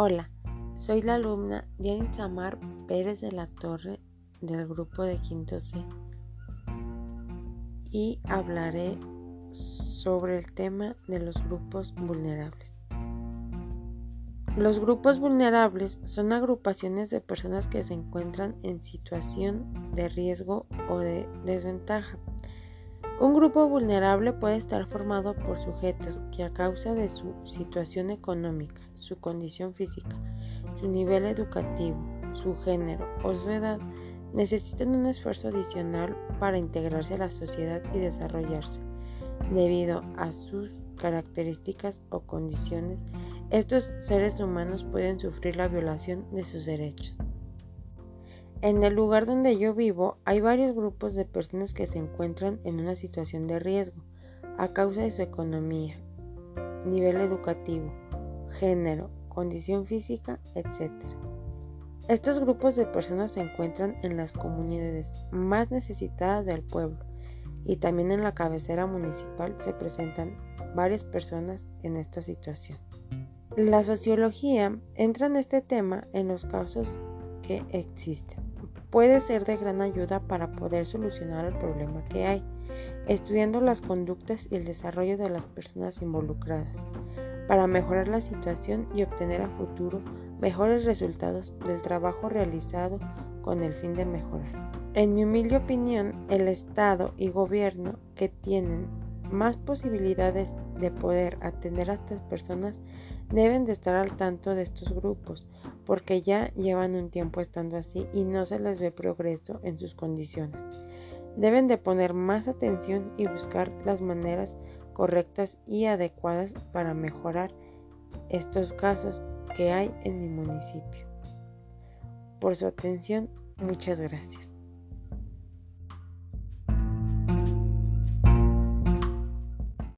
Hola, soy la alumna Diana Samar Pérez de la Torre del grupo de Quinto C y hablaré sobre el tema de los grupos vulnerables. Los grupos vulnerables son agrupaciones de personas que se encuentran en situación de riesgo o de desventaja un grupo vulnerable puede estar formado por sujetos que a causa de su situación económica, su condición física, su nivel educativo, su género o su edad necesitan un esfuerzo adicional para integrarse a la sociedad y desarrollarse. Debido a sus características o condiciones, estos seres humanos pueden sufrir la violación de sus derechos. En el lugar donde yo vivo hay varios grupos de personas que se encuentran en una situación de riesgo a causa de su economía, nivel educativo, género, condición física, etc. Estos grupos de personas se encuentran en las comunidades más necesitadas del pueblo y también en la cabecera municipal se presentan varias personas en esta situación. La sociología entra en este tema en los casos que existen puede ser de gran ayuda para poder solucionar el problema que hay, estudiando las conductas y el desarrollo de las personas involucradas, para mejorar la situación y obtener a futuro mejores resultados del trabajo realizado con el fin de mejorar. En mi humilde opinión, el Estado y gobierno que tienen más posibilidades de poder atender a estas personas deben de estar al tanto de estos grupos, porque ya llevan un tiempo estando así y no se les ve progreso en sus condiciones. Deben de poner más atención y buscar las maneras correctas y adecuadas para mejorar estos casos que hay en mi municipio. Por su atención, muchas gracias.